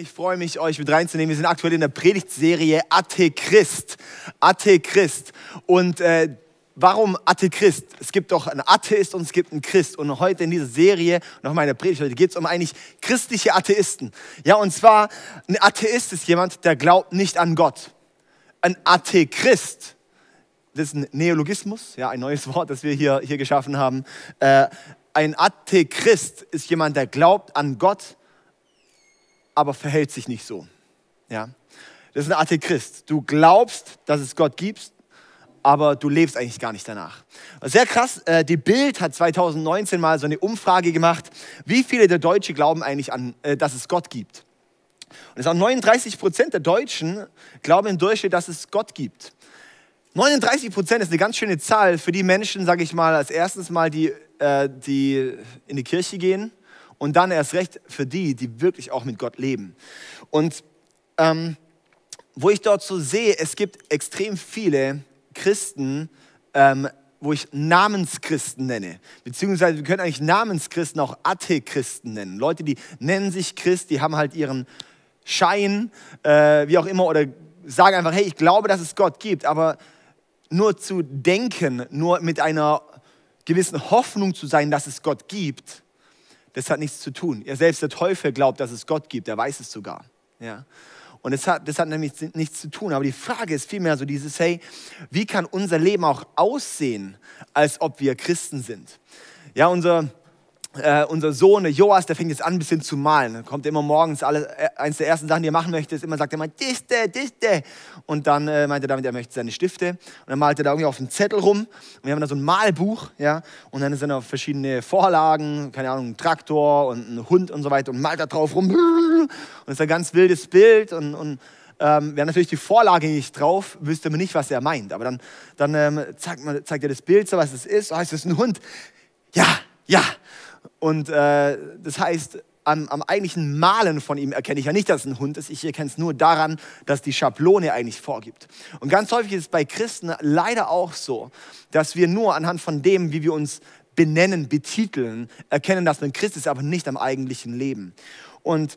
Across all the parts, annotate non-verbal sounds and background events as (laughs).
Ich freue mich, euch mit reinzunehmen. Wir sind aktuell in der Predigtserie Athe Christ. Athe Christ. Und äh, warum Athe Christ? Es gibt doch einen Atheist und es gibt einen Christ. Und heute in dieser Serie, noch mal in der Predigt heute, geht es um eigentlich christliche Atheisten. Ja, und zwar, ein Atheist ist jemand, der glaubt nicht an Gott. Ein Athe Christ, das ist ein Neologismus, ja, ein neues Wort, das wir hier, hier geschaffen haben. Äh, ein Athe Christ ist jemand, der glaubt an Gott, aber verhält sich nicht so. Ja? Das ist ein Atheist. Du glaubst, dass es Gott gibt, aber du lebst eigentlich gar nicht danach. Sehr krass, äh, die Bild hat 2019 mal so eine Umfrage gemacht, wie viele der Deutschen glauben eigentlich an, äh, dass es Gott gibt. Und es sind 39 Prozent der Deutschen glauben im Durchschnitt, dass es Gott gibt. 39 Prozent ist eine ganz schöne Zahl für die Menschen, sage ich mal, als erstes mal, die, äh, die in die Kirche gehen und dann erst recht für die, die wirklich auch mit Gott leben. Und ähm, wo ich dort so sehe, es gibt extrem viele Christen, ähm, wo ich Namenschristen nenne. Beziehungsweise wir können eigentlich Namenschristen auch Athechristen nennen. Leute, die nennen sich Christ, die haben halt ihren Schein, äh, wie auch immer, oder sagen einfach, hey, ich glaube, dass es Gott gibt, aber nur zu denken, nur mit einer gewissen Hoffnung zu sein, dass es Gott gibt, das hat nichts zu tun. Ja, selbst der Teufel glaubt, dass es Gott gibt, er weiß es sogar. Ja. Und das hat, das hat nämlich nichts zu tun. Aber die Frage ist vielmehr so dieses, hey, wie kann unser Leben auch aussehen, als ob wir Christen sind? Ja, unser, äh, unser Sohn, der Joas, der fängt jetzt an, ein bisschen zu malen. Dann kommt immer morgens, alle, äh, eins der ersten Sachen, die er machen möchte, ist immer, sagt er mal, Diste, Diste. Und dann äh, meint er damit, er möchte seine Stifte. Und dann malt er da irgendwie auf dem Zettel rum. Und wir haben da so ein Malbuch, ja. Und dann sind da verschiedene Vorlagen, keine Ahnung, ein Traktor und ein Hund und so weiter. Und malt da drauf rum. Und das ist ein ganz wildes Bild. Und, und ähm, wäre natürlich die Vorlage nicht drauf, wüsste man nicht, was er meint. Aber dann, dann ähm, zeigt, man, zeigt er das Bild, so was es ist. Oh, ist das ein Hund? Ja, ja. Und äh, das heißt, am, am, eigentlichen Malen von ihm erkenne ich ja nicht, dass es ein Hund ist. Ich erkenne es nur daran, dass die Schablone eigentlich vorgibt. Und ganz häufig ist es bei Christen leider auch so, dass wir nur anhand von dem, wie wir uns benennen, betiteln, erkennen, dass man Christ ist, aber nicht am eigentlichen Leben. Und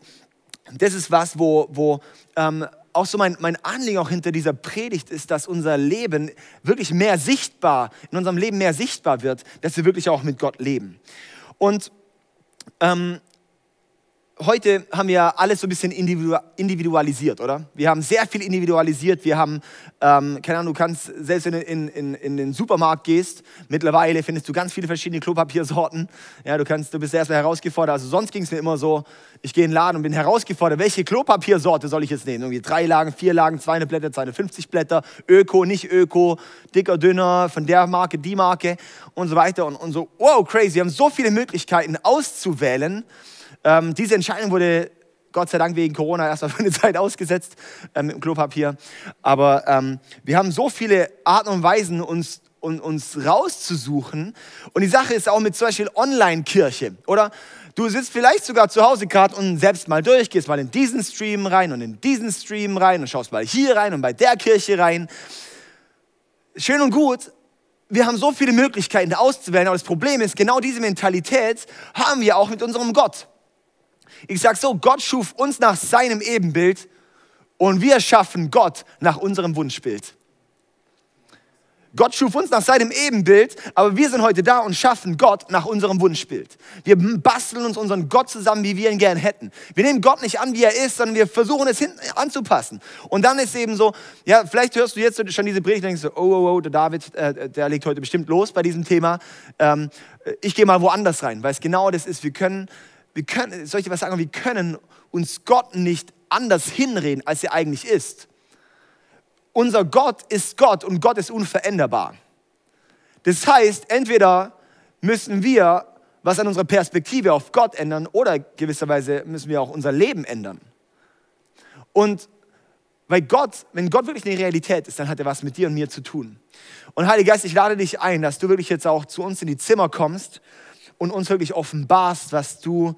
das ist was, wo, wo ähm, auch so mein, mein Anliegen auch hinter dieser Predigt ist, dass unser Leben wirklich mehr sichtbar, in unserem Leben mehr sichtbar wird, dass wir wirklich auch mit Gott leben. Und ähm, heute haben wir alles so ein bisschen individualisiert, oder? Wir haben sehr viel individualisiert. Wir haben, ähm, keine Ahnung, du kannst, selbst wenn du in, in, in den Supermarkt gehst, mittlerweile findest du ganz viele verschiedene Klopapiersorten. Ja, du, kannst, du bist erstmal herausgefordert. Also sonst ging es mir immer so, ich gehe in den Laden und bin herausgefordert, welche Klopapiersorte soll ich jetzt nehmen? Irgendwie drei Lagen, vier Lagen, 200 Blätter, 250 Blätter, Öko, nicht Öko, dicker, dünner, von der Marke, die Marke und so weiter. Und, und so, wow, crazy. Wir haben so viele Möglichkeiten auszuwählen. Ähm, diese Entscheidung wurde Gott sei Dank wegen Corona erstmal (laughs) für eine Zeit ausgesetzt ähm, mit dem Klopapier. Aber ähm, wir haben so viele Arten und Weisen, uns, un, uns rauszusuchen. Und die Sache ist auch mit zum Beispiel Online-Kirche, oder? Du sitzt vielleicht sogar zu Hause gerade und selbst mal durch, gehst mal in diesen Stream rein und in diesen Stream rein und schaust mal hier rein und bei der Kirche rein. Schön und gut, wir haben so viele Möglichkeiten auszuwählen, aber das Problem ist, genau diese Mentalität haben wir auch mit unserem Gott. Ich sage so, Gott schuf uns nach seinem Ebenbild und wir schaffen Gott nach unserem Wunschbild. Gott schuf uns nach seinem Ebenbild, aber wir sind heute da und schaffen Gott nach unserem Wunschbild. Wir basteln uns unseren Gott zusammen, wie wir ihn gern hätten. Wir nehmen Gott nicht an, wie er ist, sondern wir versuchen es hinten anzupassen. Und dann ist eben so, ja, vielleicht hörst du jetzt schon diese Predigt und denkst so, oh, oh, oh, der David, äh, der legt heute bestimmt los bei diesem Thema. Ähm, ich gehe mal woanders rein, weil es genau das ist. Wir können wir können, soll ich dir was sagen? Wir können uns Gott nicht anders hinreden, als er eigentlich ist. Unser Gott ist Gott und Gott ist unveränderbar. Das heißt, entweder müssen wir was an unserer Perspektive auf Gott ändern oder gewisserweise müssen wir auch unser Leben ändern. Und weil Gott, wenn Gott wirklich eine Realität ist, dann hat er was mit dir und mir zu tun. Und Heiliger Geist, ich lade dich ein, dass du wirklich jetzt auch zu uns in die Zimmer kommst und uns wirklich offenbarst, was du,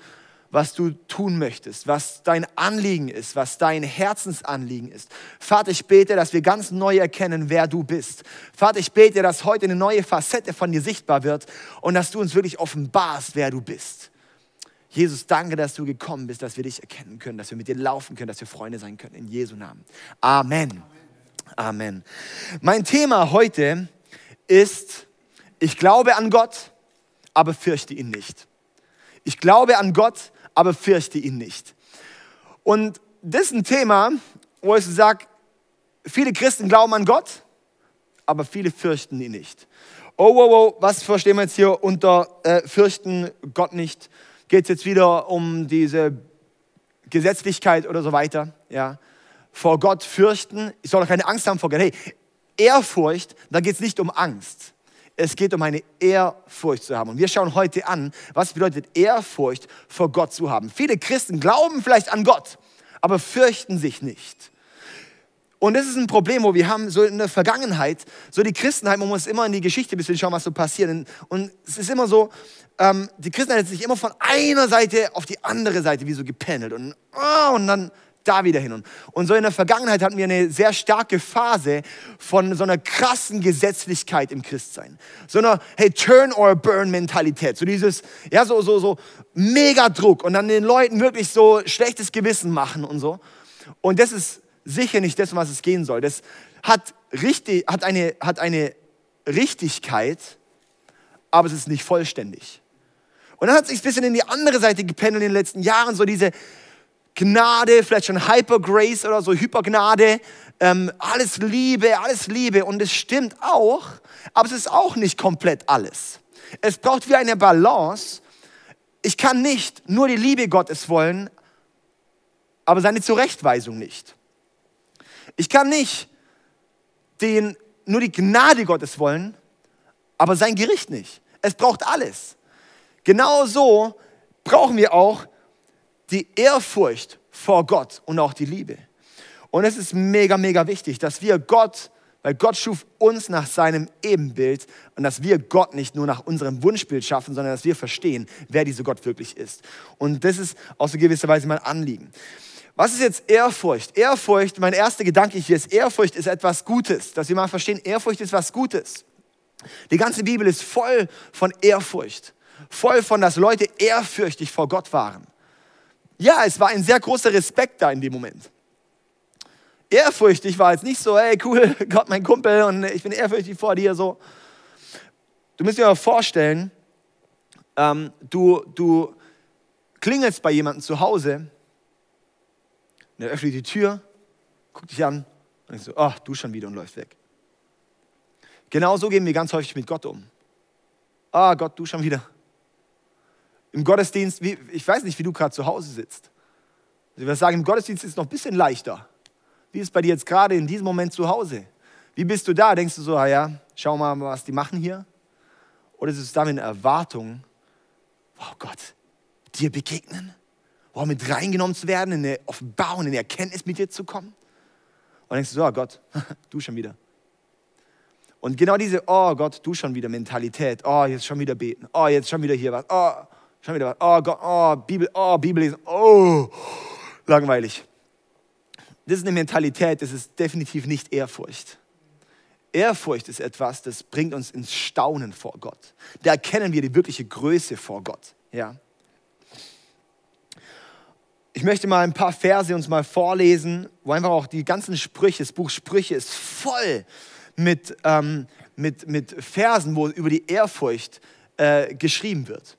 was du tun möchtest, was dein Anliegen ist, was dein Herzensanliegen ist. Vater, ich bete, dass wir ganz neu erkennen, wer du bist. Vater, ich bete, dass heute eine neue Facette von dir sichtbar wird und dass du uns wirklich offenbarst, wer du bist. Jesus, danke, dass du gekommen bist, dass wir dich erkennen können, dass wir mit dir laufen können, dass wir Freunde sein können. In Jesu Namen. Amen. Amen. Mein Thema heute ist, ich glaube an Gott, aber fürchte ihn nicht. Ich glaube an Gott, aber fürchte ihn nicht. Und das ist ein Thema, wo ich sage, viele Christen glauben an Gott, aber viele fürchten ihn nicht. Oh, wow, wow, was verstehen wir jetzt hier unter äh, fürchten Gott nicht? Geht es jetzt wieder um diese Gesetzlichkeit oder so weiter? Ja. Vor Gott fürchten, ich soll doch keine Angst haben vor Gott. Hey, Ehrfurcht, da geht es nicht um Angst. Es geht um eine Ehrfurcht zu haben. Und wir schauen heute an, was bedeutet Ehrfurcht vor Gott zu haben. Viele Christen glauben vielleicht an Gott, aber fürchten sich nicht. Und das ist ein Problem, wo wir haben so in der Vergangenheit, so die Christenheit, man muss immer in die Geschichte ein bisschen schauen, was so passiert. Und es ist immer so, ähm, die Christenheit hat sich immer von einer Seite auf die andere Seite wie so gependelt und, oh, und dann da wieder hin. Und, so in der Vergangenheit hatten wir eine sehr starke Phase von so einer krassen Gesetzlichkeit im Christsein. So einer, hey, turn or burn Mentalität. So dieses, ja, so, so, so mega Druck und dann den Leuten wirklich so schlechtes Gewissen machen und so. Und das ist sicher nicht das, um was es gehen soll. Das hat, richtig, hat, eine, hat eine Richtigkeit, aber es ist nicht vollständig. Und dann hat es sich ein bisschen in die andere Seite gependelt in den letzten Jahren, so diese Gnade, vielleicht schon Hyper Grace oder so Hypergnade, ähm, alles Liebe, alles Liebe. Und es stimmt auch, aber es ist auch nicht komplett alles. Es braucht wie eine Balance. Ich kann nicht nur die Liebe Gottes wollen, aber seine Zurechtweisung nicht. Ich kann nicht den, nur die Gnade Gottes wollen, aber sein Gericht nicht. Es braucht alles. Genauso brauchen wir auch die Ehrfurcht vor Gott und auch die Liebe. Und es ist mega, mega wichtig, dass wir Gott, weil Gott schuf uns nach seinem Ebenbild und dass wir Gott nicht nur nach unserem Wunschbild schaffen, sondern dass wir verstehen, wer dieser Gott wirklich ist. Und das ist auf so gewisse Weise mein Anliegen. Was ist jetzt Ehrfurcht? Ehrfurcht, mein erster Gedanke hier ist, Ehrfurcht ist etwas Gutes. Dass wir mal verstehen, Ehrfurcht ist was Gutes. Die ganze Bibel ist voll von Ehrfurcht. Voll von, dass Leute ehrfürchtig vor Gott waren. Ja, es war ein sehr großer Respekt da in dem Moment. Ehrfürchtig war jetzt nicht so, hey cool, (laughs) Gott mein Kumpel und ich bin ehrfürchtig vor dir so. Du musst dir mal vorstellen, ähm, du, du klingelst bei jemandem zu Hause und er öffnet die Tür, guckt dich an und denkst so, ach, du schon wieder und läuft weg. Genauso gehen wir ganz häufig mit Gott um. Ah, Gott, du schon wieder. Im Gottesdienst, wie, ich weiß nicht, wie du gerade zu Hause sitzt. Ich würde sagen, im Gottesdienst ist es noch ein bisschen leichter. Wie ist es bei dir jetzt gerade in diesem Moment zu Hause? Wie bist du da? Denkst du so, ah ja, schau mal, was die machen hier? Oder ist es da mit einer Erwartung, oh Gott, dir begegnen? oh, mit reingenommen zu werden, in eine Offenbarung, in eine Erkenntnis mit dir zu kommen. Und denkst du, oh Gott, (laughs) du schon wieder. Und genau diese, oh Gott, du schon wieder Mentalität, oh, jetzt schon wieder beten, oh, jetzt schon wieder hier was, oh, schon wieder was, oh Gott, oh, Bibel, oh, Bibel lesen, oh, langweilig. Das ist eine Mentalität, das ist definitiv nicht Ehrfurcht. Ehrfurcht ist etwas, das bringt uns ins Staunen vor Gott. Da erkennen wir die wirkliche Größe vor Gott. Ja. Ich möchte mal ein paar Verse uns mal vorlesen, wo einfach auch die ganzen Sprüche, das Buch Sprüche ist voll mit, ähm, mit, mit Versen, wo über die Ehrfurcht äh, geschrieben wird.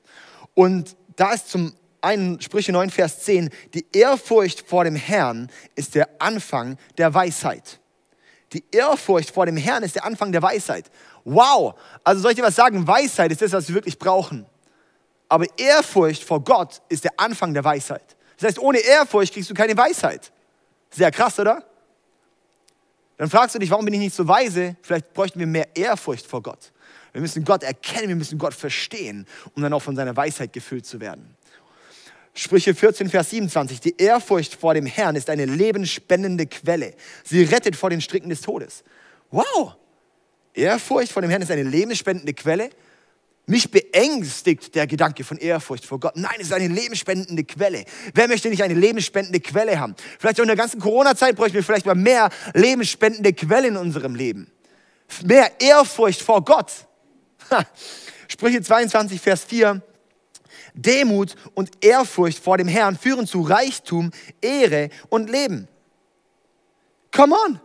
Und da ist zum einen Sprüche 9, Vers 10, die Ehrfurcht vor dem Herrn ist der Anfang der Weisheit. Die Ehrfurcht vor dem Herrn ist der Anfang der Weisheit. Wow! Also soll ich dir was sagen? Weisheit ist das, was wir wirklich brauchen. Aber Ehrfurcht vor Gott ist der Anfang der Weisheit. Das heißt, ohne Ehrfurcht kriegst du keine Weisheit. Sehr krass, oder? Dann fragst du dich, warum bin ich nicht so weise? Vielleicht bräuchten wir mehr Ehrfurcht vor Gott. Wir müssen Gott erkennen, wir müssen Gott verstehen, um dann auch von seiner Weisheit gefüllt zu werden. Sprüche 14, Vers 27. Die Ehrfurcht vor dem Herrn ist eine lebensspendende Quelle. Sie rettet vor den Stricken des Todes. Wow! Ehrfurcht vor dem Herrn ist eine lebensspendende Quelle. Mich beängstigt der Gedanke von Ehrfurcht vor Gott. Nein, es ist eine lebensspendende Quelle. Wer möchte nicht eine lebensspendende Quelle haben? Vielleicht auch in der ganzen Corona-Zeit bräuchten wir vielleicht mal mehr lebensspendende Quellen in unserem Leben. Mehr Ehrfurcht vor Gott. (laughs) Sprüche 22, Vers 4. Demut und Ehrfurcht vor dem Herrn führen zu Reichtum, Ehre und Leben. Come on.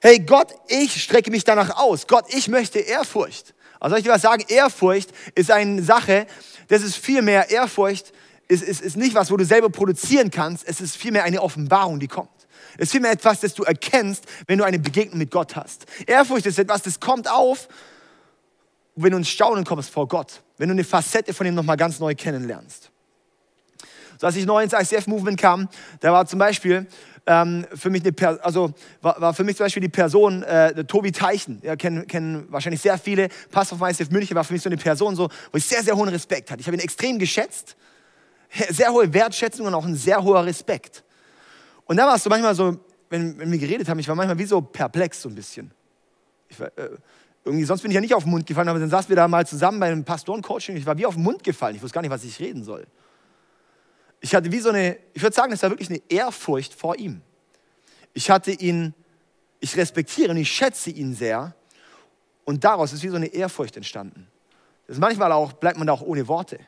Hey Gott, ich strecke mich danach aus. Gott, ich möchte Ehrfurcht. Also soll ich dir was sagen? Ehrfurcht ist eine Sache, das ist viel mehr Ehrfurcht, ist, ist, ist nicht was, wo du selber produzieren kannst. Es ist vielmehr eine Offenbarung, die kommt. Es ist vielmehr etwas, das du erkennst, wenn du eine Begegnung mit Gott hast. Ehrfurcht ist etwas, das kommt auf, wenn du ins Staunen kommst vor Gott. Wenn du eine Facette von ihm nochmal ganz neu kennenlernst. So, als ich neu ins ICF-Movement kam, da war zum Beispiel ähm, für mich eine, also war, war, für mich zum Beispiel die Person äh, Tobi Teichen. Ja, kennen, kennen wahrscheinlich sehr viele. Pastor von ICF München war für mich so eine Person, so, wo ich sehr, sehr hohen Respekt hatte. Ich habe ihn extrem geschätzt, sehr hohe Wertschätzung und auch ein sehr hoher Respekt. Und da war es so manchmal so, wenn, wenn wir geredet haben, ich war manchmal wie so perplex so ein bisschen. Ich war, äh, irgendwie, sonst bin ich ja nicht auf den Mund gefallen, aber dann saßen wir da mal zusammen bei einem Pastorencoaching und ich war wie auf den Mund gefallen. Ich wusste gar nicht, was ich reden soll ich hatte wie so eine, ich würde sagen, es war wirklich eine Ehrfurcht vor ihm. Ich hatte ihn, ich respektiere und ich schätze ihn sehr. Und daraus ist wie so eine Ehrfurcht entstanden. Das manchmal auch, bleibt man da auch ohne Worte.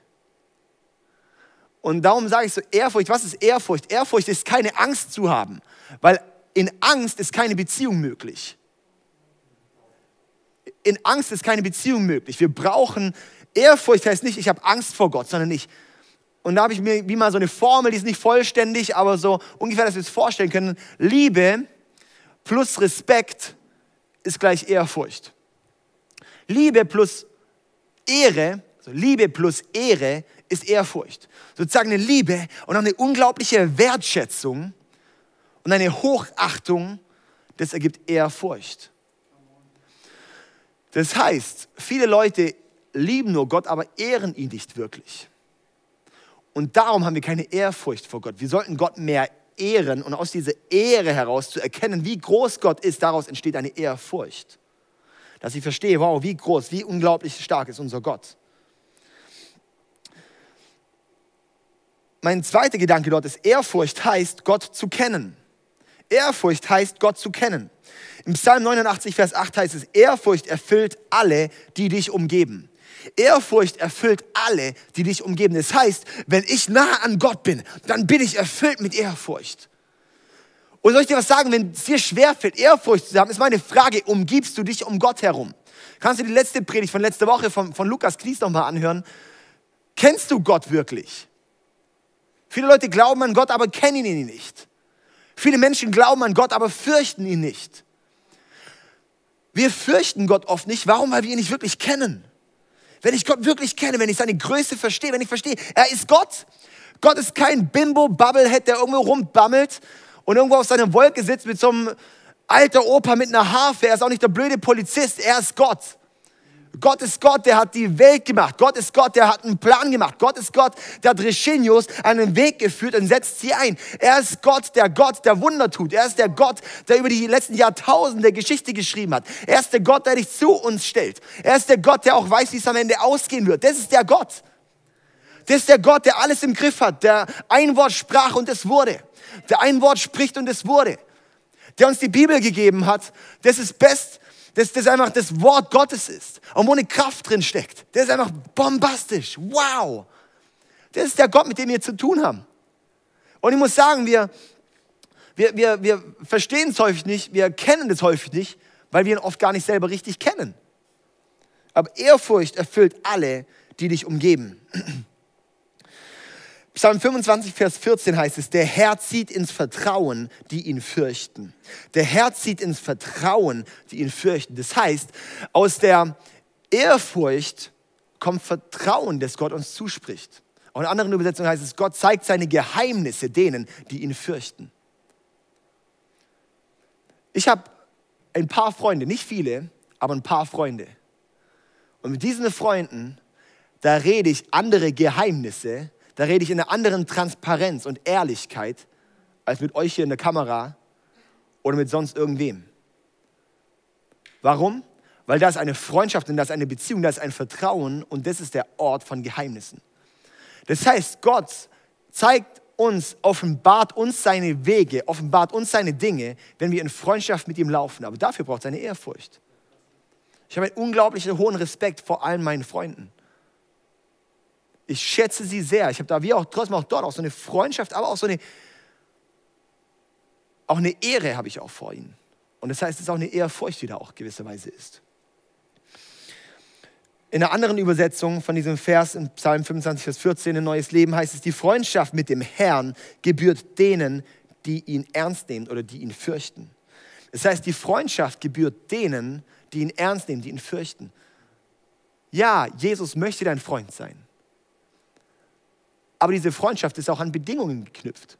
Und darum sage ich so, Ehrfurcht, was ist Ehrfurcht? Ehrfurcht ist keine Angst zu haben, weil in Angst ist keine Beziehung möglich. In Angst ist keine Beziehung möglich. Wir brauchen, Ehrfurcht heißt nicht, ich habe Angst vor Gott, sondern ich, und da habe ich mir wie mal so eine Formel, die ist nicht vollständig, aber so ungefähr, dass wir es vorstellen können. Liebe plus Respekt ist gleich Ehrfurcht. Liebe plus Ehre, also Liebe plus Ehre ist Ehrfurcht. Sozusagen eine Liebe und auch eine unglaubliche Wertschätzung und eine Hochachtung, das ergibt Ehrfurcht. Das heißt, viele Leute lieben nur Gott, aber ehren ihn nicht wirklich. Und darum haben wir keine Ehrfurcht vor Gott. Wir sollten Gott mehr ehren und aus dieser Ehre heraus zu erkennen, wie groß Gott ist, daraus entsteht eine Ehrfurcht. Dass ich verstehe, wow, wie groß, wie unglaublich stark ist unser Gott. Mein zweiter Gedanke dort ist, Ehrfurcht heißt, Gott zu kennen. Ehrfurcht heißt, Gott zu kennen. Im Psalm 89, Vers 8 heißt es, Ehrfurcht erfüllt alle, die dich umgeben. Ehrfurcht erfüllt alle, die dich umgeben. Das heißt, wenn ich nah an Gott bin, dann bin ich erfüllt mit Ehrfurcht. Und soll ich dir was sagen, wenn es dir schwerfällt, Ehrfurcht zu haben, ist meine Frage, umgibst du dich um Gott herum? Kannst du die letzte Predigt von letzter Woche von, von Lukas Knies nochmal anhören? Kennst du Gott wirklich? Viele Leute glauben an Gott, aber kennen ihn nicht. Viele Menschen glauben an Gott, aber fürchten ihn nicht. Wir fürchten Gott oft nicht. Warum? Weil wir ihn nicht wirklich kennen wenn ich Gott wirklich kenne, wenn ich seine Größe verstehe, wenn ich verstehe, er ist Gott. Gott ist kein Bimbo-Bubblehead, der irgendwo rumbammelt und irgendwo auf seiner Wolke sitzt mit so einem alter Opa mit einer Harfe. Er ist auch nicht der blöde Polizist, er ist Gott. Gott ist Gott, der hat die Welt gemacht. Gott ist Gott, der hat einen Plan gemacht. Gott ist Gott, der hat Reginius einen Weg geführt und setzt sie ein. Er ist Gott, der Gott, der Wunder tut. Er ist der Gott, der über die letzten Jahrtausende Geschichte geschrieben hat. Er ist der Gott, der dich zu uns stellt. Er ist der Gott, der auch weiß, wie es am Ende ausgehen wird. Das ist der Gott. Das ist der Gott, der alles im Griff hat, der ein Wort sprach und es wurde. Der ein Wort spricht und es wurde. Der uns die Bibel gegeben hat. Das ist best dass das einfach das Wort Gottes ist und wo eine Kraft drin steckt. Der ist einfach bombastisch. Wow. Das ist der Gott, mit dem wir zu tun haben. Und ich muss sagen, wir, wir, wir, wir verstehen es häufig nicht, wir kennen es häufig nicht, weil wir ihn oft gar nicht selber richtig kennen. Aber Ehrfurcht erfüllt alle, die dich umgeben. Psalm 25, Vers 14 heißt es, der Herr zieht ins Vertrauen, die ihn fürchten. Der Herr zieht ins Vertrauen, die ihn fürchten. Das heißt, aus der Ehrfurcht kommt Vertrauen, das Gott uns zuspricht. Auch in anderen Übersetzungen heißt es, Gott zeigt seine Geheimnisse denen, die ihn fürchten. Ich habe ein paar Freunde, nicht viele, aber ein paar Freunde. Und mit diesen Freunden, da rede ich andere Geheimnisse, da rede ich in einer anderen Transparenz und Ehrlichkeit als mit euch hier in der Kamera oder mit sonst irgendwem. Warum? Weil das eine Freundschaft und das ist eine Beziehung, das ist ein Vertrauen und das ist der Ort von Geheimnissen. Das heißt, Gott zeigt uns, offenbart uns seine Wege, offenbart uns seine Dinge, wenn wir in Freundschaft mit ihm laufen. Aber dafür braucht es eine Ehrfurcht. Ich habe einen unglaublich hohen Respekt vor allen meinen Freunden. Ich schätze sie sehr. Ich habe da wie auch trotzdem auch dort auch so eine Freundschaft, aber auch so eine, auch eine Ehre habe ich auch vor ihnen. Und das heißt, es ist auch eine Ehrfurcht, die da auch gewisserweise ist. In einer anderen Übersetzung von diesem Vers in Psalm 25, Vers 14 in Neues Leben heißt es, die Freundschaft mit dem Herrn gebührt denen, die ihn ernst nehmen oder die ihn fürchten. Das heißt, die Freundschaft gebührt denen, die ihn ernst nehmen, die ihn fürchten. Ja, Jesus möchte dein Freund sein. Aber diese Freundschaft ist auch an Bedingungen geknüpft.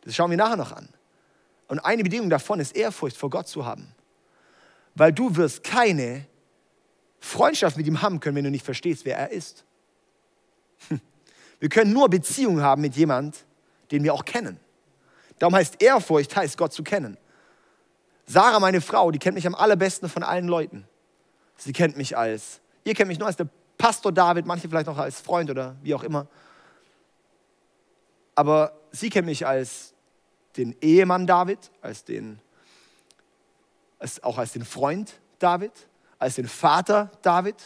Das schauen wir nachher noch an. Und eine Bedingung davon ist Ehrfurcht vor Gott zu haben. Weil du wirst keine Freundschaft mit ihm haben können, wenn du nicht verstehst, wer er ist. Wir können nur Beziehungen haben mit jemand, den wir auch kennen. Darum heißt Ehrfurcht, heißt Gott zu kennen. Sarah, meine Frau, die kennt mich am allerbesten von allen Leuten. Sie kennt mich als, ihr kennt mich nur als der Pastor David, manche vielleicht noch als Freund oder wie auch immer. Aber sie kennt mich als den Ehemann David, als den, als, auch als den Freund David als den Vater David,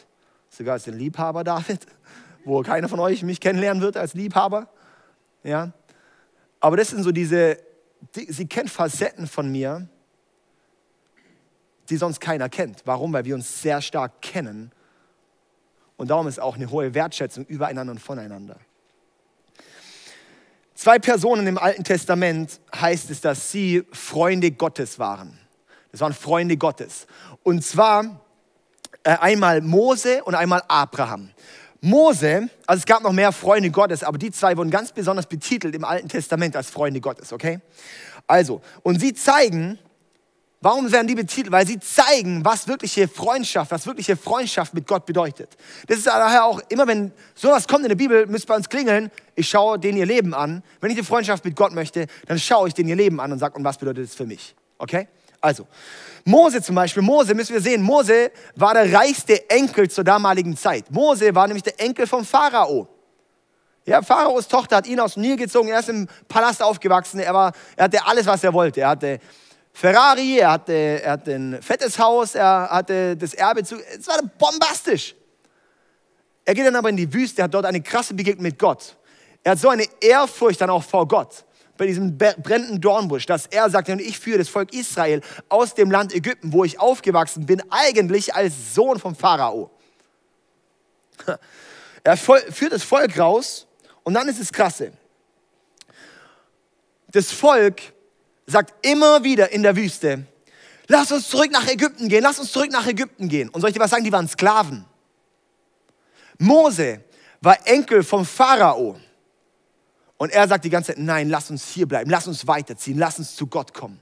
sogar als den Liebhaber David, wo keiner von euch mich kennenlernen wird als Liebhaber. Ja? Aber das sind so diese, die, sie kennt Facetten von mir, die sonst keiner kennt. Warum? Weil wir uns sehr stark kennen. Und darum ist auch eine hohe Wertschätzung übereinander und voneinander. Zwei Personen im Alten Testament heißt es, dass sie Freunde Gottes waren. Das waren Freunde Gottes. Und zwar äh, einmal Mose und einmal Abraham. Mose, also es gab noch mehr Freunde Gottes, aber die zwei wurden ganz besonders betitelt im Alten Testament als Freunde Gottes, okay? Also, und sie zeigen, warum werden die betitelt? Weil sie zeigen, was wirkliche Freundschaft, was wirkliche Freundschaft mit Gott bedeutet. Das ist daher auch, immer wenn sowas kommt in der Bibel, müsst bei uns klingeln, ich schaue denen ihr Leben an. Wenn ich eine Freundschaft mit Gott möchte, dann schaue ich denen ihr Leben an und sage, und was bedeutet das für mich? Okay? Also, Mose zum Beispiel, Mose müssen wir sehen, Mose war der reichste Enkel zur damaligen Zeit. Mose war nämlich der Enkel vom Pharao. Ja, Pharaos Tochter hat ihn aus dem Nil gezogen, er ist im Palast aufgewachsen, er, war, er hatte alles, was er wollte. Er hatte Ferrari, er hatte, er hatte ein fettes Haus, er hatte das Erbe zu. Es war bombastisch. Er geht dann aber in die Wüste, hat dort eine krasse Begegnung mit Gott. Er hat so eine Ehrfurcht dann auch vor Gott bei diesem brennenden Dornbusch, dass er sagt, ich führe das Volk Israel aus dem Land Ägypten, wo ich aufgewachsen bin, eigentlich als Sohn vom Pharao. (laughs) Er führt das Volk raus und dann ist es krasse. Das Volk sagt immer wieder in der Wüste, lass uns zurück nach Ägypten gehen, lass uns zurück nach Ägypten gehen. Und soll ich dir was sagen, die waren Sklaven. Mose war Enkel vom Pharao. Und er sagt die ganze Zeit, nein, lass uns hier bleiben, lass uns weiterziehen, lass uns zu Gott kommen.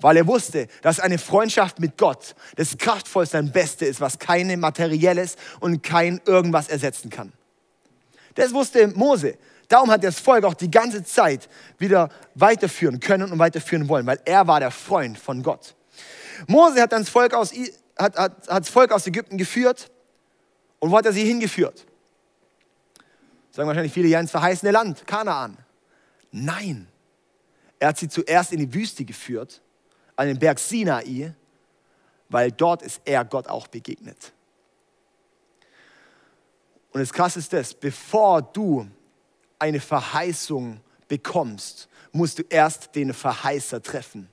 Weil er wusste, dass eine Freundschaft mit Gott das kraftvollste und Beste ist, was keine materielles und kein irgendwas ersetzen kann. Das wusste Mose. Darum hat das Volk auch die ganze Zeit wieder weiterführen können und weiterführen wollen, weil er war der Freund von Gott. Mose hat dann das Volk aus, hat, hat, hat das Volk aus Ägypten geführt und wo hat er sie hingeführt? Sagen wahrscheinlich viele, ja ins verheißene Land, Kanaan. Nein, er hat sie zuerst in die Wüste geführt, an den Berg Sinai, weil dort ist er Gott auch begegnet. Und das Krasse ist das, bevor du eine Verheißung bekommst, musst du erst den Verheißer treffen.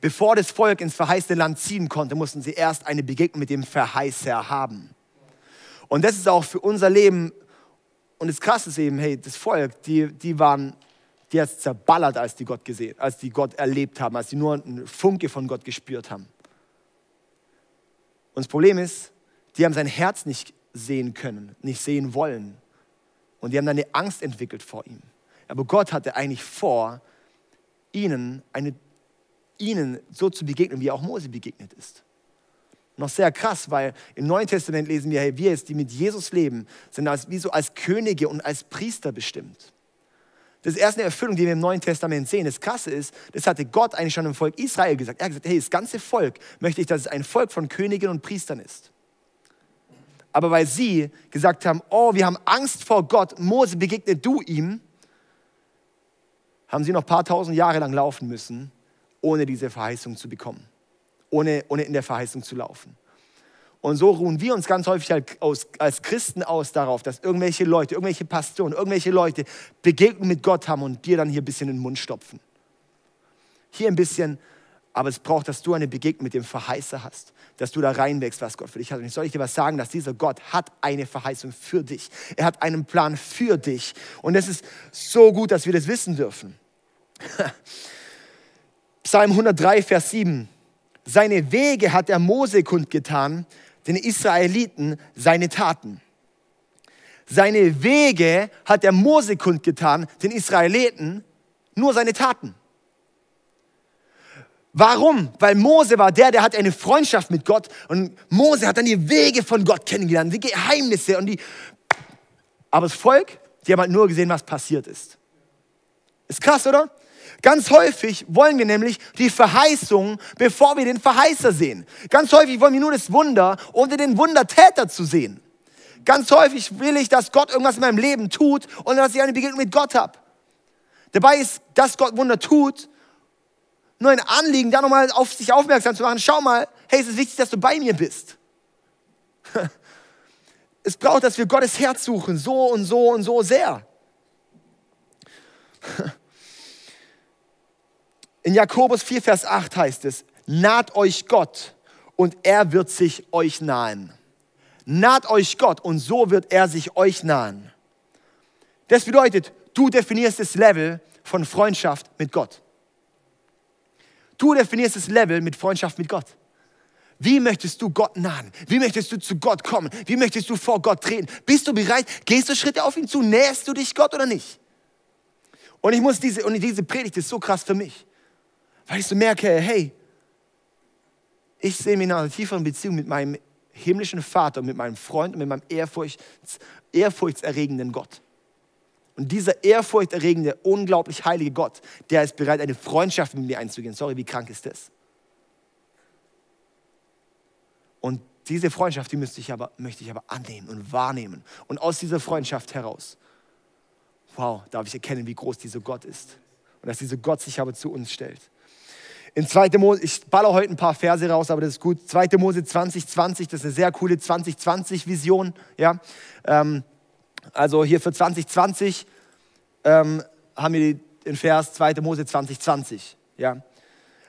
Bevor das Volk ins verheißene Land ziehen konnte, mussten sie erst eine Begegnung mit dem Verheißer haben. Und das ist auch für unser Leben und das Krasse ist eben, hey, das Volk, die, die waren, die hat zerballert, als die Gott gesehen, als die Gott erlebt haben, als sie nur einen Funke von Gott gespürt haben. Und das Problem ist, die haben sein Herz nicht sehen können, nicht sehen wollen. Und die haben dann eine Angst entwickelt vor ihm. Aber Gott hatte eigentlich vor, ihnen, eine, ihnen so zu begegnen, wie auch Mose begegnet ist. Noch sehr krass, weil im Neuen Testament lesen wir, hey, wir jetzt, die mit Jesus leben, sind als, wie so als Könige und als Priester bestimmt. Das ist erst eine Erfüllung, die wir im Neuen Testament sehen. Das Krasse ist, das hatte Gott eigentlich schon im Volk Israel gesagt. Er hat gesagt, hey, das ganze Volk möchte ich, dass es ein Volk von Königen und Priestern ist. Aber weil sie gesagt haben, oh, wir haben Angst vor Gott, Mose begegnet du ihm, haben sie noch ein paar tausend Jahre lang laufen müssen, ohne diese Verheißung zu bekommen ohne, ohne in der Verheißung zu laufen. Und so ruhen wir uns ganz häufig halt als Christen aus darauf, dass irgendwelche Leute, irgendwelche Pastoren, irgendwelche Leute Begegnung mit Gott haben und dir dann hier ein bisschen in den Mund stopfen. Hier ein bisschen, aber es braucht, dass du eine Begegnung mit dem Verheißer hast, dass du da reinwächst, was Gott für dich hat. Und ich soll dir was sagen, dass dieser Gott hat eine Verheißung für dich. Er hat einen Plan für dich. Und es ist so gut, dass wir das wissen dürfen. (laughs) Psalm 103, Vers 7. Seine Wege hat er Mose kundgetan, den Israeliten seine Taten. Seine Wege hat er Mose kundgetan, den Israeliten nur seine Taten. Warum? Weil Mose war der, der hat eine Freundschaft mit Gott und Mose hat dann die Wege von Gott kennengelernt, die Geheimnisse und die. Aber das Volk, die haben halt nur gesehen, was passiert ist. Ist krass, oder? Ganz häufig wollen wir nämlich die Verheißung, bevor wir den Verheißer sehen. Ganz häufig wollen wir nur das Wunder, ohne den Wundertäter zu sehen. Ganz häufig will ich, dass Gott irgendwas in meinem Leben tut und dass ich eine Begegnung mit Gott habe. Dabei ist, dass Gott Wunder tut, nur ein Anliegen, da nochmal auf sich aufmerksam zu machen. Schau mal, hey, es ist wichtig, dass du bei mir bist. (laughs) Es braucht, dass wir Gottes Herz suchen, so und so und so sehr. (laughs) In Jakobus 4, Vers 8 heißt es, naht euch Gott und er wird sich euch nahen. Naht euch Gott und so wird er sich euch nahen. Das bedeutet, du definierst das Level von Freundschaft mit Gott. Du definierst das Level mit Freundschaft mit Gott. Wie möchtest du Gott nahen? Wie möchtest du zu Gott kommen? Wie möchtest du vor Gott treten? Bist du bereit? Gehst du Schritte auf ihn zu? Näherst du dich Gott oder nicht? Und ich muss diese, und diese Predigt ist so krass für mich. Weil ich so merke, hey, ich sehe mich in einer tieferen Beziehung mit meinem himmlischen Vater, mit meinem Freund und mit meinem ehrfurchts, ehrfurchtserregenden Gott. Und dieser ehrfurchterregende, unglaublich heilige Gott, der ist bereit, eine Freundschaft mit mir einzugehen. Sorry, wie krank ist das? Und diese Freundschaft, die möchte ich aber, möchte ich aber annehmen und wahrnehmen. Und aus dieser Freundschaft heraus, wow, darf ich erkennen, wie groß dieser Gott ist. Und dass dieser Gott sich aber zu uns stellt. In 2. Mose, ich baller heute ein paar Verse raus, aber das ist gut. 2. Mose 2020, das ist eine sehr coole 2020-Vision. Ja? Ähm, also hier für 2020 ähm, haben wir den Vers 2. Mose 2020. Ja?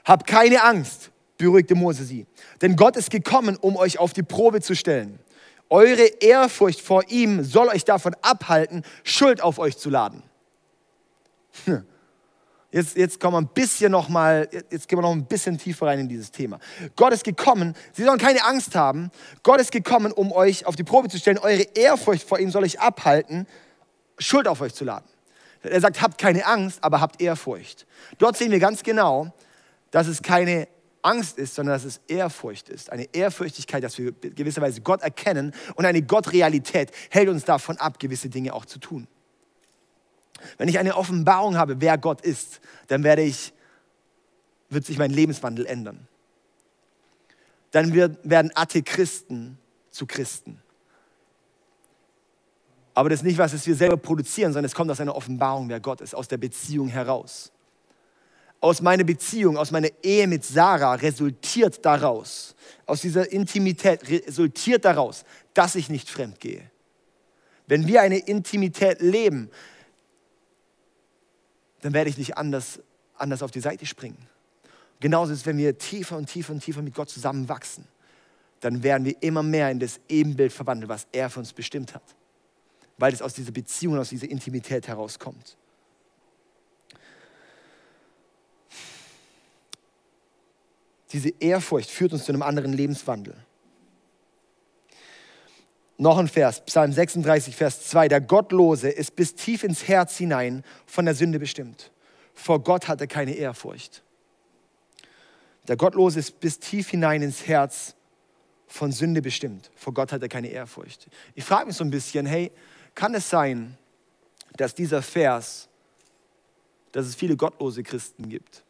Hab keine Angst, beruhigte Mose sie, denn Gott ist gekommen, um euch auf die Probe zu stellen. Eure Ehrfurcht vor ihm soll euch davon abhalten, Schuld auf euch zu laden. Hm. Jetzt, jetzt kommen wir ein bisschen noch mal, jetzt gehen wir noch ein bisschen tiefer rein in dieses Thema. Gott ist gekommen, Sie sollen keine Angst haben. Gott ist gekommen, um euch auf die Probe zu stellen. Eure Ehrfurcht vor ihm soll euch abhalten, Schuld auf euch zu laden. Er sagt, habt keine Angst, aber habt Ehrfurcht. Dort sehen wir ganz genau, dass es keine Angst ist, sondern dass es Ehrfurcht ist. Eine Ehrfürchtigkeit, dass wir gewisserweise Gott erkennen und eine Gottrealität hält uns davon ab, gewisse Dinge auch zu tun. Wenn ich eine Offenbarung habe, wer Gott ist, dann werde ich, wird sich mein Lebenswandel ändern. Dann wird, werden Athechristen zu Christen. Aber das ist nicht was, das wir selber produzieren, sondern es kommt aus einer Offenbarung, wer Gott ist, aus der Beziehung heraus. Aus meiner Beziehung, aus meiner Ehe mit Sarah resultiert daraus, aus dieser Intimität resultiert daraus, dass ich nicht fremd gehe. Wenn wir eine Intimität leben, dann werde ich nicht anders, anders auf die Seite springen. Genauso ist es, wenn wir tiefer und tiefer und tiefer mit Gott zusammenwachsen, dann werden wir immer mehr in das Ebenbild verwandelt, was er für uns bestimmt hat. Weil es aus dieser Beziehung, aus dieser Intimität herauskommt. Diese Ehrfurcht führt uns zu einem anderen Lebenswandel. Noch ein Vers, Psalm 36, Vers 2. Der Gottlose ist bis tief ins Herz hinein von der Sünde bestimmt. Vor Gott hat er keine Ehrfurcht. Der Gottlose ist bis tief hinein ins Herz von Sünde bestimmt. Vor Gott hat er keine Ehrfurcht. Ich frage mich so ein bisschen, hey, kann es sein, dass dieser Vers, dass es viele gottlose Christen gibt?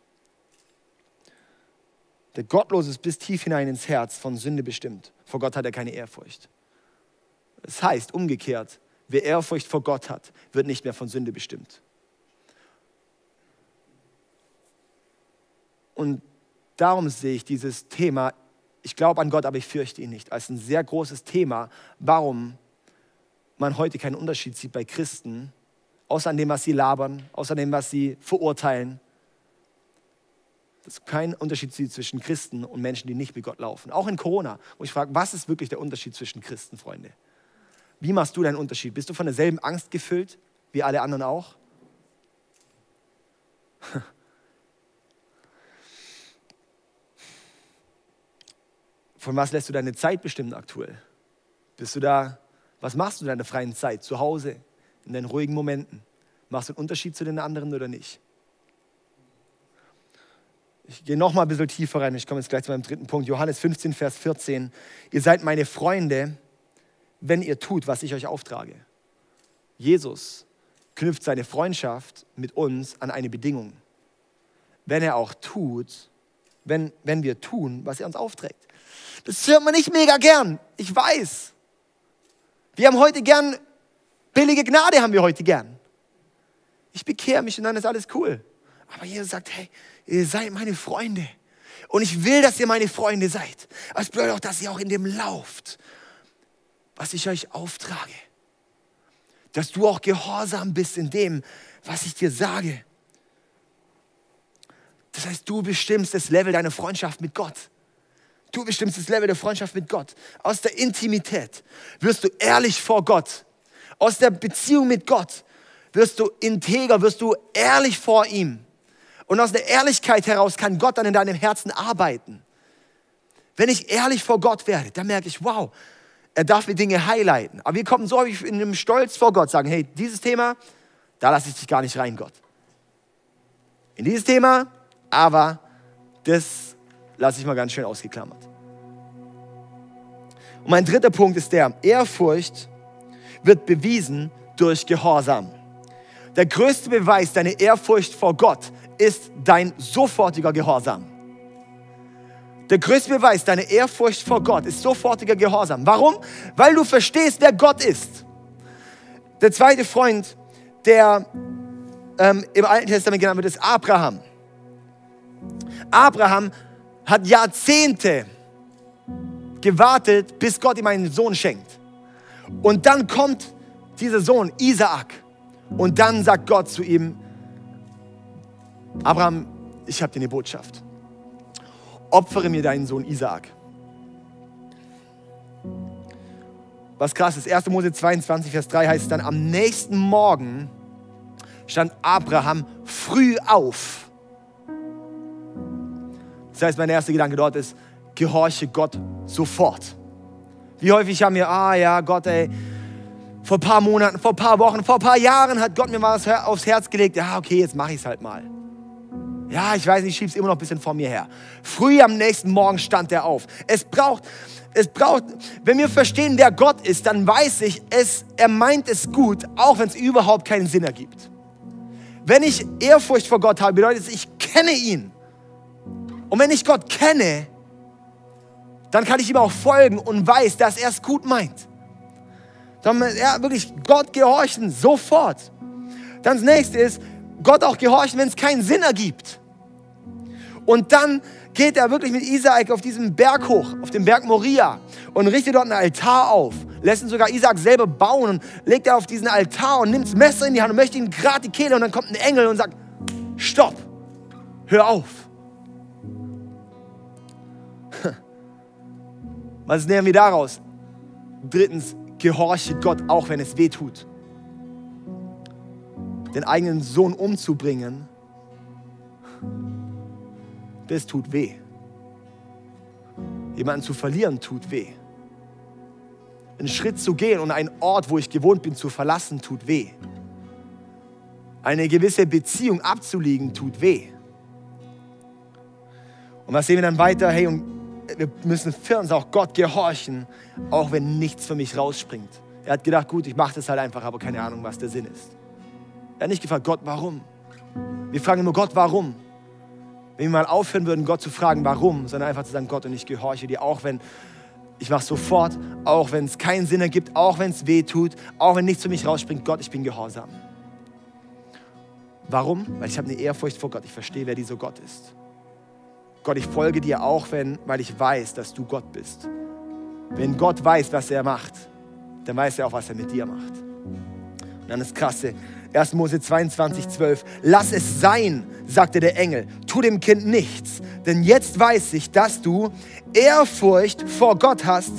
Der Gottlose ist bis tief hinein ins Herz von Sünde bestimmt. Vor Gott hat er keine Ehrfurcht. Das heißt umgekehrt, wer Ehrfurcht vor Gott hat, wird nicht mehr von Sünde bestimmt. Und darum sehe ich dieses Thema ich glaube an Gott, aber ich fürchte ihn nicht. Als ein sehr großes Thema, warum man heute keinen Unterschied sieht bei Christen, außer an dem, was sie labern, außer dem, was sie verurteilen. Dass es keinen Unterschied sieht zwischen Christen und Menschen, die nicht mit Gott laufen. Auch in Corona, wo ich frage, was ist wirklich der Unterschied zwischen Christen, Freunde? Wie machst du deinen Unterschied? Bist du von derselben Angst gefüllt wie alle anderen auch? (laughs) Von was lässt du deine Zeit bestimmen aktuell? Bist du da, was machst du in deiner freien Zeit? Zu Hause, in deinen ruhigen Momenten? Machst du einen Unterschied zu den anderen oder nicht? Ich gehe noch mal ein bisschen tiefer rein. Ich komme jetzt gleich zu meinem dritten Punkt. Johannes 15, Vers 14. Ihr seid meine Freunde, wenn ihr tut, was ich euch auftrage. Jesus knüpft seine Freundschaft mit uns an eine Bedingung. Wenn er auch tut, wenn, wenn wir tun, was er uns aufträgt. Das hört man nicht mega gern. Ich weiß. Wir haben heute gern, billige Gnade haben wir heute gern. Ich bekehre mich und dann ist alles cool. Aber Jesus sagt, hey, ihr seid meine Freunde. Und ich will, dass ihr meine Freunde seid. Aber es bedeutet auch, dass ihr auch in dem lauft, was ich euch auftrage. Dass du auch gehorsam bist in dem, was ich dir sage. Das heißt, du bestimmst das Level deiner Freundschaft mit Gott. Du bestimmst das Level der Freundschaft mit Gott. Aus der Intimität wirst du ehrlich vor Gott. Aus der Beziehung mit Gott wirst du integer, wirst du ehrlich vor ihm. Und aus der Ehrlichkeit heraus kann Gott dann in deinem Herzen arbeiten. Wenn ich ehrlich vor Gott werde, dann merke ich, wow, er darf mir Dinge highlighten. Aber wir kommen so häufig in einem Stolz vor Gott, sagen, hey, dieses Thema, da lasse ich dich gar nicht rein, Gott. In dieses Thema, aber das lasse ich mal ganz schön ausgeklammert. Und mein dritter Punkt ist der, Ehrfurcht wird bewiesen durch Gehorsam. Der größte Beweis deiner Ehrfurcht vor Gott ist dein sofortiger Gehorsam. Der größte Beweis deiner Ehrfurcht vor Gott ist sofortiger Gehorsam. Warum? Weil du verstehst, wer Gott ist. Der zweite Freund, der ähm, im Alten Testament genannt wird, ist Abraham. Abraham hat Jahrzehnte gewartet, bis Gott ihm einen Sohn schenkt. Und dann kommt dieser Sohn, Isaak. Und dann sagt Gott zu ihm, Abraham, ich habe dir eine Botschaft. Opfere mir deinen Sohn Isaak. Was krass ist, 1. Mose 22, Vers 3 heißt dann, am nächsten Morgen stand Abraham früh auf. Das heißt, mein erster Gedanke dort ist, gehorche Gott sofort. Wie häufig haben wir, ah ja, Gott, ey, vor ein paar Monaten, vor ein paar Wochen, vor ein paar Jahren hat Gott mir was aufs Herz gelegt. Ja, okay, jetzt mache ich es halt mal. Ja, ich weiß nicht, ich schiebe es immer noch ein bisschen vor mir her. Früh am nächsten Morgen stand er auf. Es braucht, es braucht, wenn wir verstehen, wer Gott ist, dann weiß ich, es, er meint es gut, auch wenn es überhaupt keinen Sinn ergibt. Wenn ich Ehrfurcht vor Gott habe, bedeutet es, ich kenne ihn. Und wenn ich Gott kenne, dann kann ich ihm auch folgen und weiß, dass er es gut meint. Dann ja, wirklich Gott gehorchen, sofort. Dann das nächste ist, Gott auch gehorchen, wenn es keinen Sinn ergibt. Und dann geht er wirklich mit Isaak auf diesem Berg hoch, auf dem Berg Moria und richtet dort einen Altar auf. Lässt ihn sogar Isaak selber bauen und legt er auf diesen Altar und nimmt das Messer in die Hand und möchte ihm gerade die Kehle und dann kommt ein Engel und sagt, stopp, hör auf. (laughs) Was lernen wir daraus? Drittens, gehorche Gott, auch wenn es weh tut. Den eigenen Sohn umzubringen, das tut weh. Jemanden zu verlieren tut weh. Einen Schritt zu gehen und einen Ort, wo ich gewohnt bin, zu verlassen, tut weh. Eine gewisse Beziehung abzulegen, tut weh. Und was sehen wir dann weiter? Hey, und wir müssen für uns auch Gott gehorchen, auch wenn nichts für mich rausspringt. Er hat gedacht, gut, ich mache das halt einfach, aber keine Ahnung, was der Sinn ist. Er hat nicht gefragt, Gott, warum? Wir fragen immer Gott, warum? Wenn wir mal aufhören würden, Gott zu fragen, warum, sondern einfach zu sagen, Gott, und ich gehorche dir, auch wenn ich mache sofort, auch wenn es keinen Sinn ergibt, auch wenn es weh tut, auch wenn nichts für mich rausspringt, Gott, ich bin gehorsam. Warum? Weil ich habe eine Ehrfurcht vor Gott. Ich verstehe, wer dieser Gott ist. Gott, ich folge dir auch, wenn, weil ich weiß, dass du Gott bist. Wenn Gott weiß, was er macht, dann weiß er auch, was er mit dir macht. Und dann ist krasse, 1. Mose 22, 12. Lass es sein, sagte der Engel. Tu dem Kind nichts. Denn jetzt weiß ich, dass du Ehrfurcht vor Gott hast.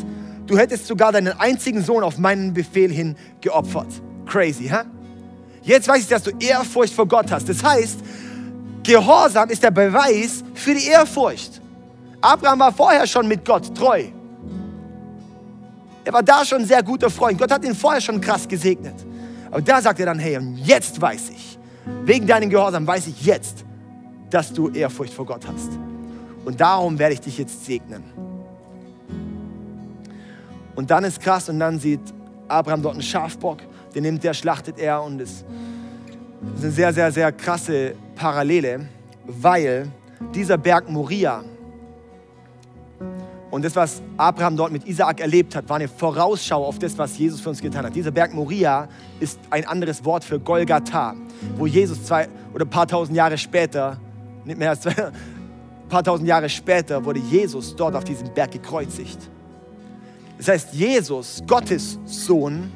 Du hättest sogar deinen einzigen Sohn auf meinen Befehl hin geopfert. Crazy, hä? Jetzt weiß ich, dass du Ehrfurcht vor Gott hast. Das heißt, Gehorsam ist der Beweis für die Ehrfurcht. Abraham war vorher schon mit Gott treu. Er war da schon ein sehr guter Freund. Gott hat ihn vorher schon krass gesegnet. Aber da sagt er dann, hey, und jetzt weiß ich, wegen deinem Gehorsam weiß ich jetzt, dass du Ehrfurcht vor Gott hast. Und darum werde ich dich jetzt segnen. Und dann ist krass und dann sieht Abraham dort einen Schafbock, den nimmt er, schlachtet er und es ist eine sehr, sehr, sehr krasse Parallele, weil dieser Berg Moria und das, was Abraham dort mit Isaak erlebt hat, war eine Vorausschau auf das, was Jesus für uns getan hat. Dieser Berg Moria ist ein anderes Wort für Golgatha, wo Jesus zwei oder ein paar tausend Jahre später, nicht mehr als zwei, (laughs) ein paar tausend Jahre später, wurde Jesus dort auf diesem Berg gekreuzigt. Das heißt, Jesus, Gottes Sohn,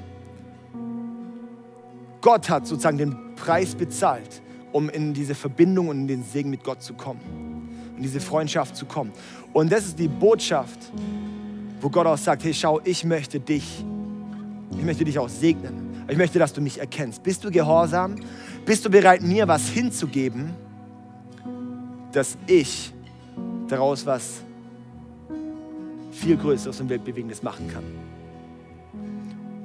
Gott hat sozusagen den Preis bezahlt, um in diese Verbindung und in den Segen mit Gott zu kommen, in diese Freundschaft zu kommen. Und das ist die Botschaft, wo Gott auch sagt, hey, schau, ich möchte dich, ich möchte dich auch segnen. Ich möchte, dass du mich erkennst. Bist du gehorsam? Bist du bereit, mir was hinzugeben, dass ich daraus was viel Größeres und Weltbewegendes machen kann?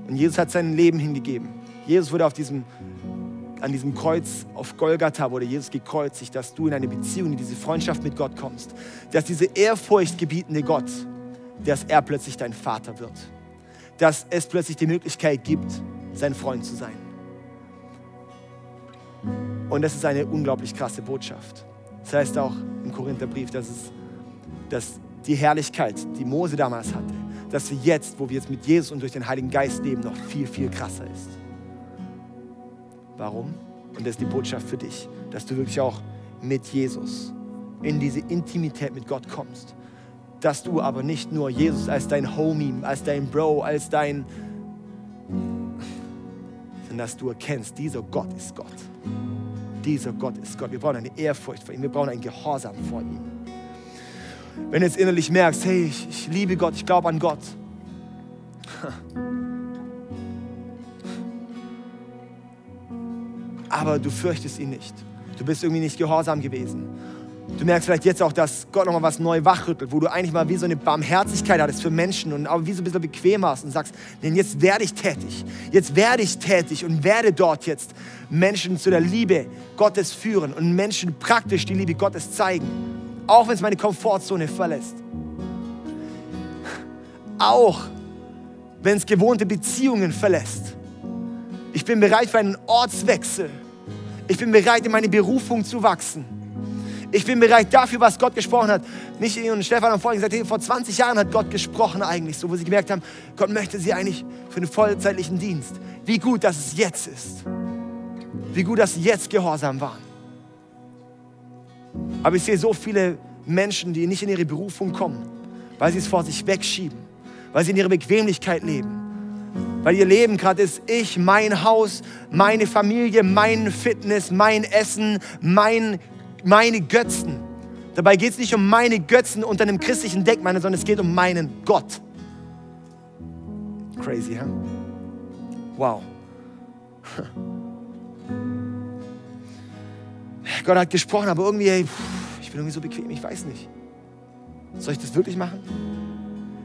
Und Jesus hat sein Leben hingegeben. Jesus wurde auf diesem an diesem Kreuz auf Golgatha wurde Jesus gekreuzigt, dass du in eine Beziehung, in diese Freundschaft mit Gott kommst. Dass dieser ehrfurchtgebietende Gott, dass er plötzlich dein Vater wird. Dass es plötzlich die Möglichkeit gibt, sein Freund zu sein. Und das ist eine unglaublich krasse Botschaft. Das heißt auch im Korintherbrief, dass, es, dass die Herrlichkeit, die Mose damals hatte, dass sie jetzt, wo wir jetzt mit Jesus und durch den Heiligen Geist leben, noch viel, viel krasser ist. Warum? Und das ist die Botschaft für dich, dass du wirklich auch mit Jesus in diese Intimität mit Gott kommst. Dass du aber nicht nur Jesus als dein Homie, als dein Bro, als dein, sondern dass du erkennst, dieser Gott ist Gott. Dieser Gott ist Gott. Wir brauchen eine Ehrfurcht vor ihm, wir brauchen ein Gehorsam vor ihm. Wenn du jetzt innerlich merkst, hey, ich, ich liebe Gott, ich glaube an Gott, (laughs) aber du fürchtest ihn nicht. Du bist irgendwie nicht gehorsam gewesen. Du merkst vielleicht jetzt auch, dass Gott nochmal was neu wachrüttelt, wo du eigentlich mal wie so eine Barmherzigkeit hattest für Menschen und aber wie so ein bisschen bequem warst und sagst, denn jetzt werde ich tätig. Jetzt werde ich tätig und werde dort jetzt Menschen zu der Liebe Gottes führen und Menschen praktisch die Liebe Gottes zeigen. Auch wenn es meine Komfortzone verlässt. Auch wenn es gewohnte Beziehungen verlässt. Ich bin bereit für einen Ortswechsel ich bin bereit, in meine Berufung zu wachsen. Ich bin bereit dafür, was Gott gesprochen hat. Nicht und Stefan haben vorhin gesagt, vor 20 Jahren hat Gott gesprochen eigentlich, so wo sie gemerkt haben, Gott möchte sie eigentlich für einen vollzeitlichen Dienst. Wie gut, dass es jetzt ist. Wie gut, dass sie jetzt gehorsam waren. Aber ich sehe so viele Menschen, die nicht in ihre Berufung kommen, weil sie es vor sich wegschieben, weil sie in ihrer Bequemlichkeit leben weil ihr Leben gerade ist, ich, mein Haus, meine Familie, mein Fitness, mein Essen, mein, meine Götzen. Dabei geht es nicht um meine Götzen unter einem christlichen Deckmantel, sondern es geht um meinen Gott. Crazy, huh? Wow. (laughs) Gott hat gesprochen, aber irgendwie, hey, ich bin irgendwie so bequem, ich weiß nicht. Soll ich das wirklich machen?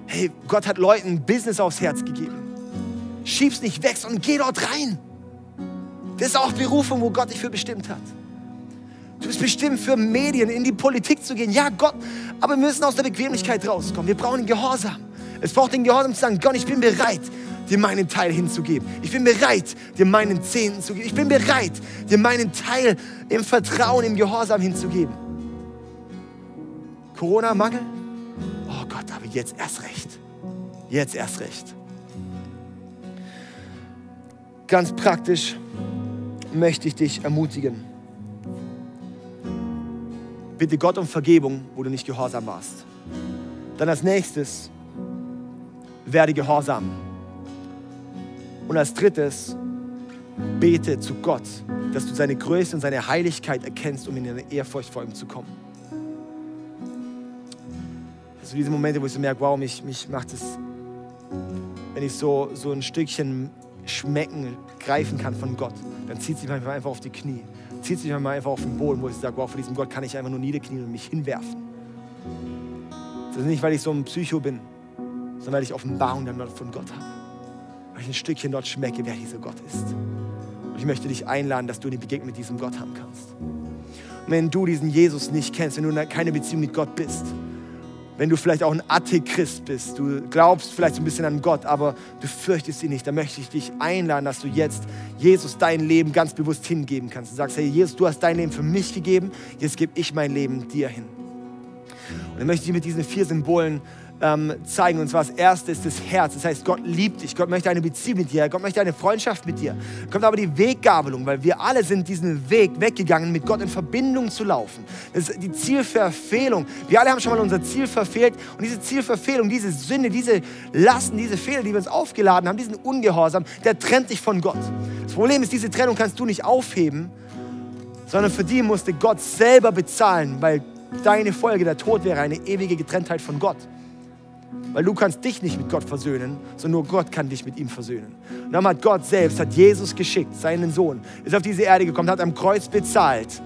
Hey, Gott hat Leuten Business aufs Herz gegeben schieb's nicht weg, sondern geh dort rein. Das ist auch Berufung, wo Gott dich für bestimmt hat. Du bist bestimmt für Medien, in die Politik zu gehen. Ja, Gott, aber wir müssen aus der Bequemlichkeit rauskommen. Wir brauchen Gehorsam. Es braucht den Gehorsam zu sagen, Gott, ich bin bereit, dir meinen Teil hinzugeben. Ich bin bereit, dir meinen Zehnten zu geben. Ich bin bereit, dir meinen Teil im Vertrauen, im Gehorsam hinzugeben. Corona-Mangel? Oh Gott, aber jetzt erst recht. Jetzt erst recht. Ganz praktisch möchte ich dich ermutigen. Bitte Gott um Vergebung, wo du nicht gehorsam warst. Dann als nächstes, werde gehorsam. Und als drittes, bete zu Gott, dass du seine Größe und seine Heiligkeit erkennst, um in eine Ehrfurcht vor ihm zu kommen. Also diese Momente, wo ich so merke, wow, mich, mich macht es, wenn ich so, so ein Stückchen schmecken, greifen kann von Gott, dann zieht sich manchmal einfach auf die Knie, zieht sich manchmal einfach auf den Boden, wo ich sage, wow, vor diesem Gott kann ich einfach nur niederknien und mich hinwerfen. Das ist nicht, weil ich so ein Psycho bin, sondern weil ich Offenbarung dann von Gott habe. Weil ich ein Stückchen dort schmecke, wer dieser Gott ist. Und ich möchte dich einladen, dass du eine Begegnung mit diesem Gott haben kannst. Und wenn du diesen Jesus nicht kennst, wenn du keine Beziehung mit Gott bist, wenn du vielleicht auch ein Atheist bist, du glaubst vielleicht ein bisschen an Gott, aber du fürchtest ihn nicht, dann möchte ich dich einladen, dass du jetzt Jesus dein Leben ganz bewusst hingeben kannst. Du sagst, hey Jesus, du hast dein Leben für mich gegeben, jetzt gebe ich mein Leben dir hin. Und dann möchte ich mit diesen vier Symbolen ähm, zeigen. Und zwar das erste ist das Herz. Das heißt, Gott liebt dich. Gott möchte eine Beziehung mit dir. Gott möchte eine Freundschaft mit dir. Kommt aber die Weggabelung, weil wir alle sind diesen Weg weggegangen, mit Gott in Verbindung zu laufen. Das ist die Zielverfehlung. Wir alle haben schon mal unser Ziel verfehlt. Und diese Zielverfehlung, diese Sünde, diese Lasten, diese Fehler, die wir uns aufgeladen haben, diesen Ungehorsam, der trennt dich von Gott. Das Problem ist, diese Trennung kannst du nicht aufheben, sondern für die musste Gott selber bezahlen, weil deine Folge, der Tod wäre eine ewige Getrenntheit von Gott. Weil du kannst dich nicht mit Gott versöhnen, sondern nur Gott kann dich mit ihm versöhnen. Und dann hat Gott selbst, hat Jesus geschickt, seinen Sohn, ist auf diese Erde gekommen, hat am Kreuz bezahlt.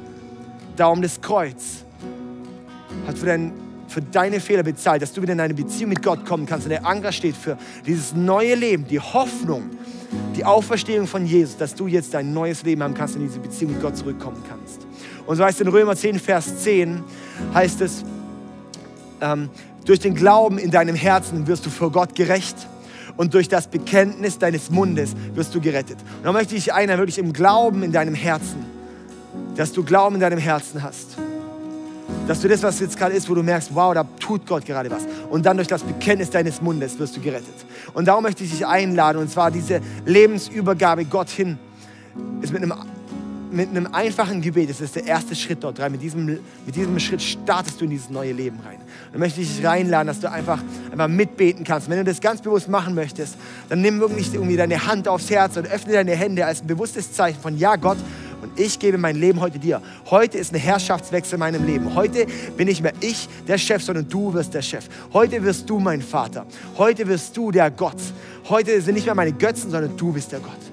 Darum das Kreuz. Hat für, dein, für deine Fehler bezahlt, dass du wieder in eine Beziehung mit Gott kommen kannst. Und der Anker steht für dieses neue Leben, die Hoffnung, die Auferstehung von Jesus, dass du jetzt dein neues Leben haben kannst und in diese Beziehung mit Gott zurückkommen kannst. Und so heißt es in Römer 10, Vers 10, heißt es, ähm, durch den Glauben in deinem Herzen wirst du vor Gott gerecht und durch das Bekenntnis deines Mundes wirst du gerettet. Und da möchte ich einer wirklich im Glauben in deinem Herzen, dass du Glauben in deinem Herzen hast. Dass du das, was jetzt gerade ist, wo du merkst, wow, da tut Gott gerade was. Und dann durch das Bekenntnis deines Mundes wirst du gerettet. Und darum möchte ich dich einladen, und zwar diese Lebensübergabe Gott hin, ist mit einem mit einem einfachen Gebet, das ist der erste Schritt dort rein. Mit diesem, mit diesem Schritt startest du in dieses neue Leben rein. Dann möchte ich dich reinladen, dass du einfach, einfach mitbeten kannst. Wenn du das ganz bewusst machen möchtest, dann nimm wirklich irgendwie deine Hand aufs Herz und öffne deine Hände als ein bewusstes Zeichen von, ja Gott, und ich gebe mein Leben heute dir. Heute ist ein Herrschaftswechsel in meinem Leben. Heute bin nicht mehr ich der Chef, sondern du wirst der Chef. Heute wirst du mein Vater. Heute wirst du der Gott. Heute sind nicht mehr meine Götzen, sondern du bist der Gott.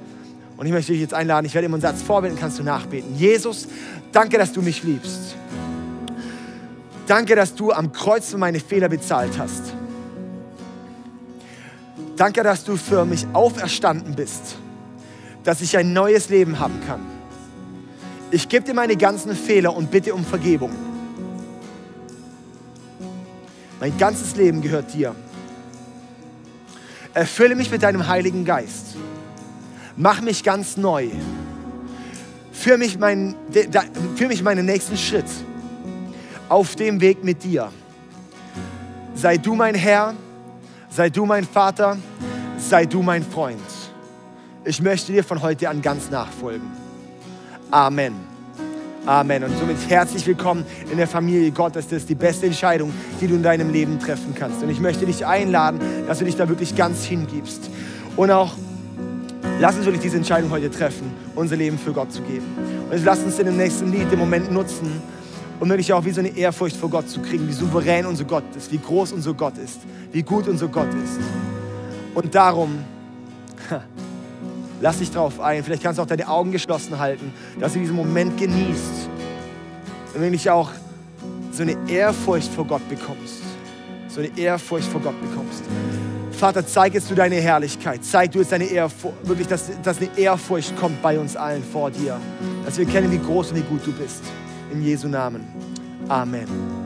Und ich möchte dich jetzt einladen, ich werde immer einen Satz vorbeten, kannst du nachbeten. Jesus, danke, dass du mich liebst. Danke, dass du am Kreuz für meine Fehler bezahlt hast. Danke, dass du für mich auferstanden bist, dass ich ein neues Leben haben kann. Ich gebe dir meine ganzen Fehler und bitte um Vergebung. Mein ganzes Leben gehört dir. Erfülle mich mit deinem Heiligen Geist. Mach mich ganz neu. Führ mich, mein, führ mich meinen nächsten Schritt auf dem Weg mit dir. Sei du mein Herr, sei du mein Vater, sei du mein Freund. Ich möchte dir von heute an ganz nachfolgen. Amen. Amen. Und somit herzlich willkommen in der Familie Gottes. Das ist die beste Entscheidung, die du in deinem Leben treffen kannst. Und ich möchte dich einladen, dass du dich da wirklich ganz hingibst. Und auch Lass uns wirklich diese Entscheidung heute treffen, unser Leben für Gott zu geben. Und lass uns in dem nächsten Lied den Moment nutzen, um wirklich auch wie so eine Ehrfurcht vor Gott zu kriegen, wie souverän unser Gott ist, wie groß unser Gott ist, wie gut unser Gott ist. Und darum, (laughs) lass dich drauf ein. Vielleicht kannst du auch deine Augen geschlossen halten, dass du diesen Moment genießt und wirklich auch so eine Ehrfurcht vor Gott bekommst. So eine Ehrfurcht vor Gott bekommst. Vater, zeig jetzt du deine Herrlichkeit. Zeig du jetzt deine Ehrfurcht, wirklich, dass, dass eine Ehrfurcht kommt bei uns allen vor dir. Dass wir kennen, wie groß und wie gut du bist. In Jesu Namen. Amen.